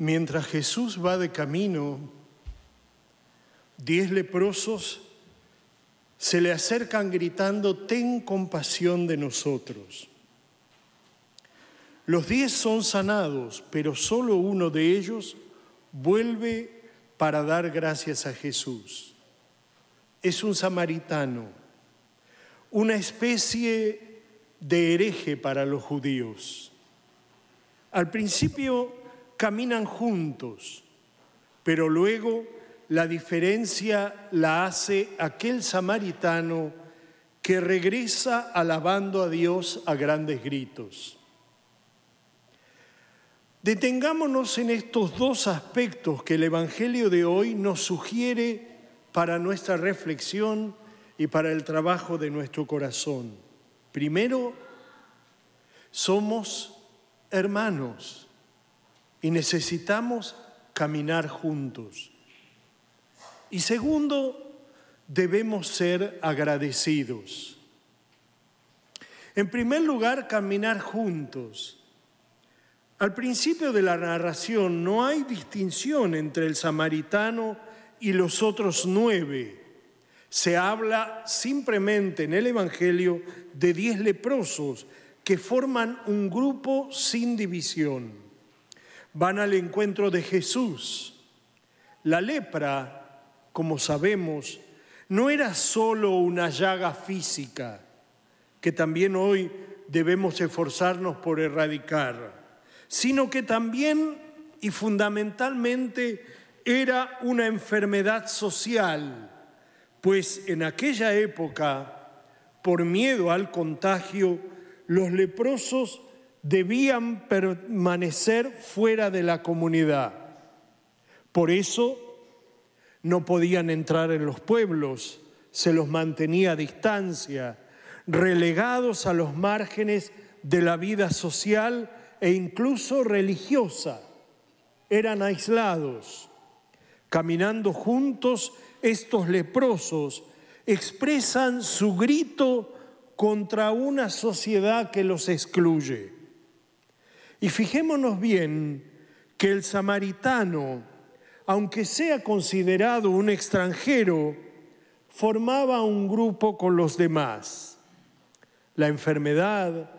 Mientras Jesús va de camino, diez leprosos se le acercan gritando, ten compasión de nosotros. Los diez son sanados, pero solo uno de ellos vuelve para dar gracias a Jesús. Es un samaritano, una especie de hereje para los judíos. Al principio caminan juntos, pero luego la diferencia la hace aquel samaritano que regresa alabando a Dios a grandes gritos. Detengámonos en estos dos aspectos que el Evangelio de hoy nos sugiere para nuestra reflexión y para el trabajo de nuestro corazón. Primero, somos hermanos y necesitamos caminar juntos. Y segundo, debemos ser agradecidos. En primer lugar, caminar juntos. Al principio de la narración no hay distinción entre el samaritano y los otros nueve. Se habla simplemente en el Evangelio de diez leprosos que forman un grupo sin división van al encuentro de Jesús. La lepra, como sabemos, no era solo una llaga física, que también hoy debemos esforzarnos por erradicar, sino que también y fundamentalmente era una enfermedad social, pues en aquella época, por miedo al contagio, los leprosos debían permanecer fuera de la comunidad. Por eso no podían entrar en los pueblos, se los mantenía a distancia, relegados a los márgenes de la vida social e incluso religiosa. Eran aislados. Caminando juntos, estos leprosos expresan su grito contra una sociedad que los excluye. Y fijémonos bien que el samaritano, aunque sea considerado un extranjero, formaba un grupo con los demás. La enfermedad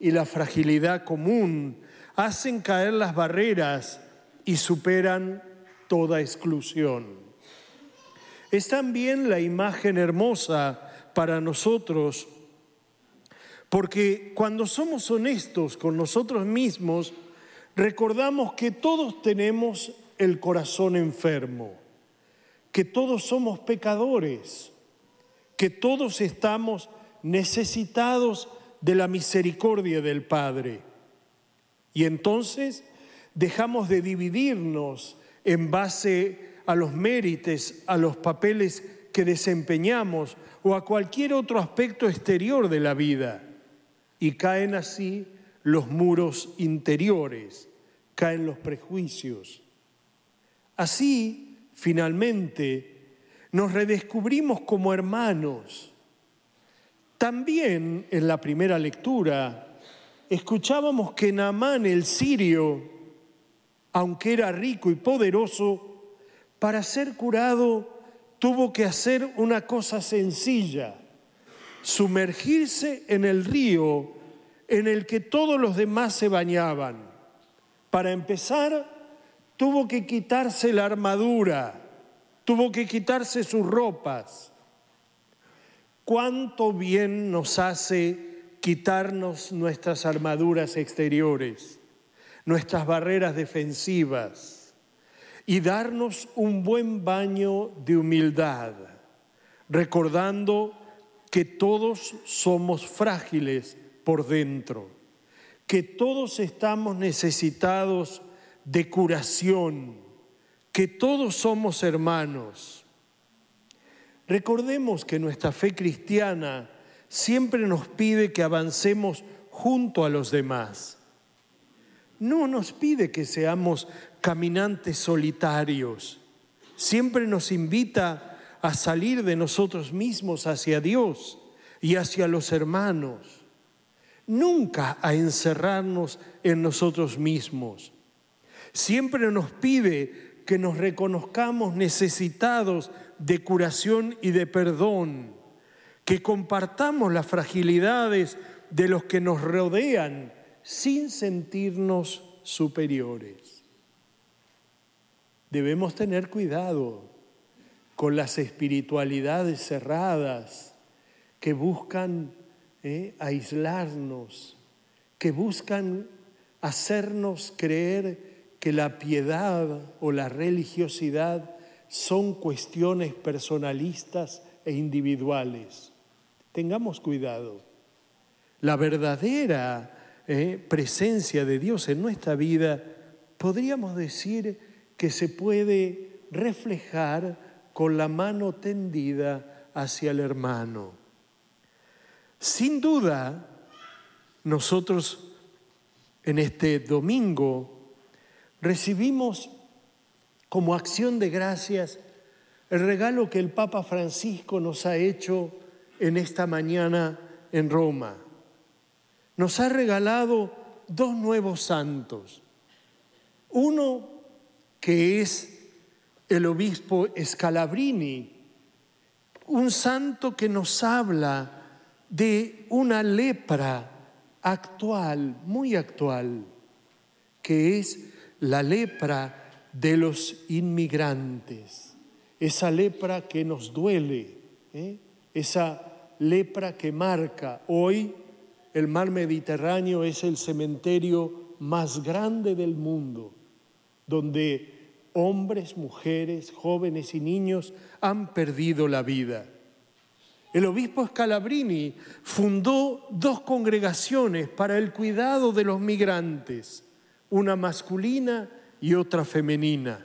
y la fragilidad común hacen caer las barreras y superan toda exclusión. Es también la imagen hermosa para nosotros porque cuando somos honestos con nosotros mismos, recordamos que todos tenemos el corazón enfermo, que todos somos pecadores, que todos estamos necesitados de la misericordia del Padre. Y entonces dejamos de dividirnos en base a los méritos, a los papeles que desempeñamos o a cualquier otro aspecto exterior de la vida y caen así los muros interiores, caen los prejuicios. Así, finalmente, nos redescubrimos como hermanos. También en la primera lectura escuchábamos que Naamán el sirio, aunque era rico y poderoso, para ser curado tuvo que hacer una cosa sencilla, sumergirse en el río en el que todos los demás se bañaban. Para empezar, tuvo que quitarse la armadura, tuvo que quitarse sus ropas. ¿Cuánto bien nos hace quitarnos nuestras armaduras exteriores, nuestras barreras defensivas y darnos un buen baño de humildad, recordando que todos somos frágiles por dentro, que todos estamos necesitados de curación, que todos somos hermanos. Recordemos que nuestra fe cristiana siempre nos pide que avancemos junto a los demás. No nos pide que seamos caminantes solitarios. Siempre nos invita a salir de nosotros mismos hacia Dios y hacia los hermanos, nunca a encerrarnos en nosotros mismos. Siempre nos pide que nos reconozcamos necesitados de curación y de perdón, que compartamos las fragilidades de los que nos rodean sin sentirnos superiores. Debemos tener cuidado con las espiritualidades cerradas que buscan eh, aislarnos, que buscan hacernos creer que la piedad o la religiosidad son cuestiones personalistas e individuales. Tengamos cuidado. La verdadera eh, presencia de Dios en nuestra vida podríamos decir que se puede reflejar con la mano tendida hacia el hermano. Sin duda, nosotros en este domingo recibimos como acción de gracias el regalo que el Papa Francisco nos ha hecho en esta mañana en Roma. Nos ha regalado dos nuevos santos. Uno que es el obispo Scalabrini, un santo que nos habla de una lepra actual, muy actual, que es la lepra de los inmigrantes, esa lepra que nos duele, ¿eh? esa lepra que marca. Hoy el mar Mediterráneo es el cementerio más grande del mundo, donde hombres, mujeres, jóvenes y niños han perdido la vida. El obispo Scalabrini fundó dos congregaciones para el cuidado de los migrantes una masculina y otra femenina.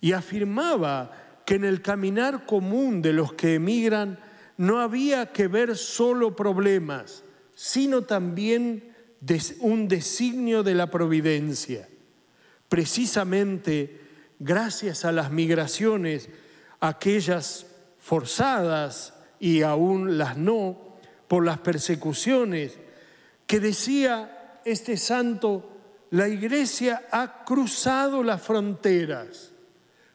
Y afirmaba que en el caminar común de los que emigran no había que ver solo problemas, sino también un designio de la providencia. Precisamente gracias a las migraciones, aquellas forzadas y aún las no, por las persecuciones, que decía este santo la iglesia ha cruzado las fronteras,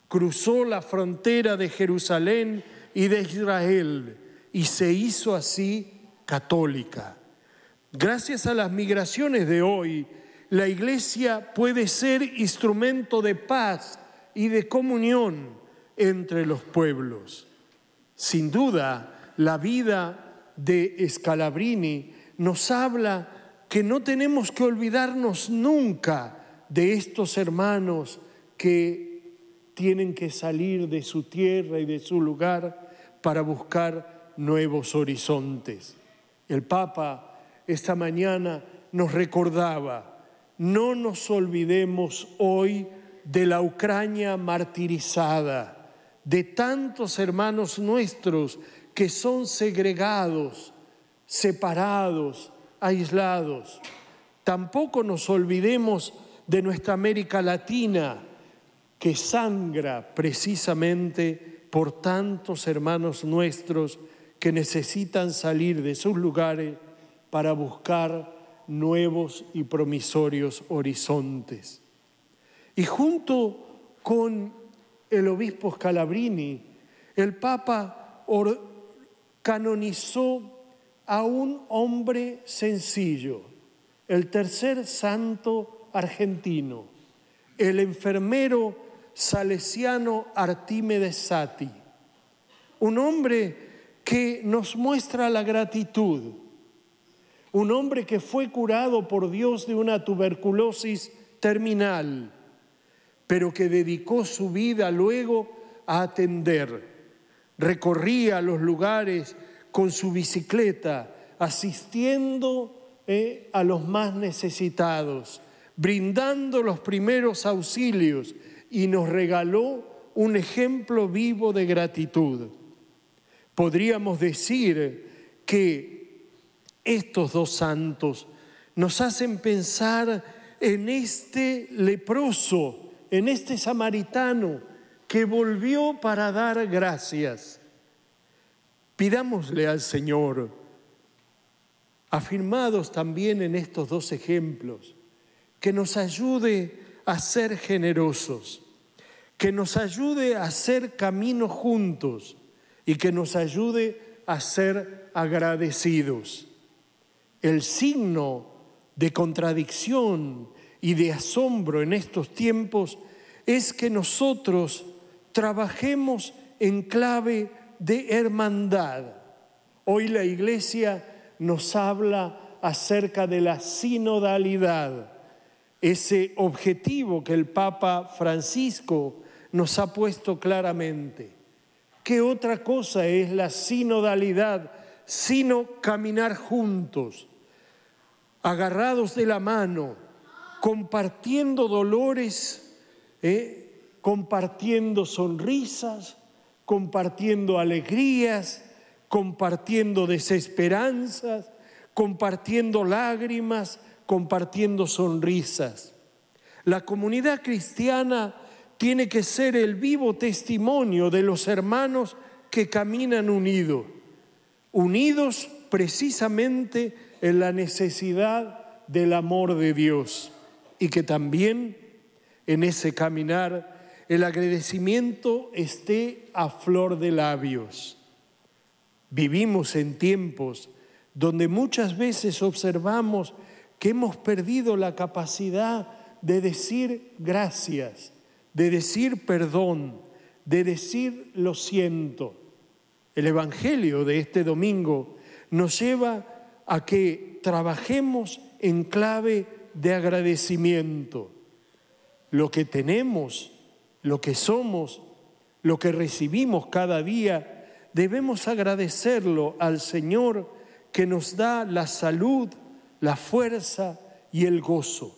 cruzó la frontera de Jerusalén y de Israel y se hizo así católica. Gracias a las migraciones de hoy, la iglesia puede ser instrumento de paz y de comunión entre los pueblos. Sin duda, la vida de Scalabrini nos habla que no tenemos que olvidarnos nunca de estos hermanos que tienen que salir de su tierra y de su lugar para buscar nuevos horizontes. El Papa esta mañana nos recordaba, no nos olvidemos hoy de la Ucrania martirizada, de tantos hermanos nuestros que son segregados, separados, aislados. Tampoco nos olvidemos de nuestra América Latina, que sangra precisamente por tantos hermanos nuestros que necesitan salir de sus lugares para buscar nuevos y promisorios horizontes. Y junto con el obispo Scalabrini, el Papa canonizó a un hombre sencillo, el tercer santo argentino, el enfermero salesiano Artímedes Sati, un hombre que nos muestra la gratitud, un hombre que fue curado por Dios de una tuberculosis terminal, pero que dedicó su vida luego a atender. Recorría los lugares con su bicicleta, asistiendo eh, a los más necesitados, brindando los primeros auxilios y nos regaló un ejemplo vivo de gratitud. Podríamos decir que estos dos santos nos hacen pensar en este leproso, en este samaritano que volvió para dar gracias Pidámosle al Señor, afirmados también en estos dos ejemplos, que nos ayude a ser generosos, que nos ayude a hacer camino juntos y que nos ayude a ser agradecidos. El signo de contradicción y de asombro en estos tiempos es que nosotros trabajemos en clave de hermandad. Hoy la iglesia nos habla acerca de la sinodalidad, ese objetivo que el Papa Francisco nos ha puesto claramente. ¿Qué otra cosa es la sinodalidad sino caminar juntos, agarrados de la mano, compartiendo dolores, eh, compartiendo sonrisas, compartiendo alegrías, compartiendo desesperanzas, compartiendo lágrimas, compartiendo sonrisas. La comunidad cristiana tiene que ser el vivo testimonio de los hermanos que caminan unidos, unidos precisamente en la necesidad del amor de Dios y que también en ese caminar el agradecimiento esté a flor de labios. Vivimos en tiempos donde muchas veces observamos que hemos perdido la capacidad de decir gracias, de decir perdón, de decir lo siento. El Evangelio de este domingo nos lleva a que trabajemos en clave de agradecimiento. Lo que tenemos, lo que somos, lo que recibimos cada día, debemos agradecerlo al Señor que nos da la salud, la fuerza y el gozo.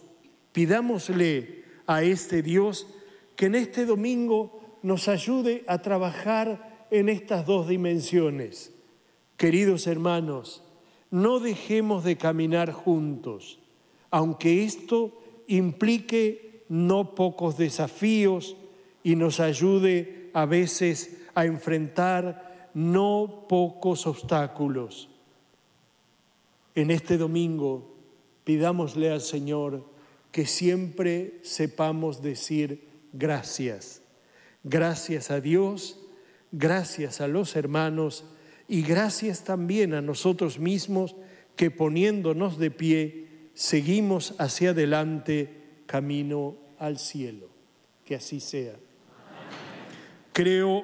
Pidámosle a este Dios que en este domingo nos ayude a trabajar en estas dos dimensiones. Queridos hermanos, no dejemos de caminar juntos, aunque esto implique no pocos desafíos y nos ayude a veces a enfrentar no pocos obstáculos. En este domingo pidámosle al Señor que siempre sepamos decir gracias. Gracias a Dios, gracias a los hermanos y gracias también a nosotros mismos que poniéndonos de pie seguimos hacia adelante camino al cielo. Que así sea. Creo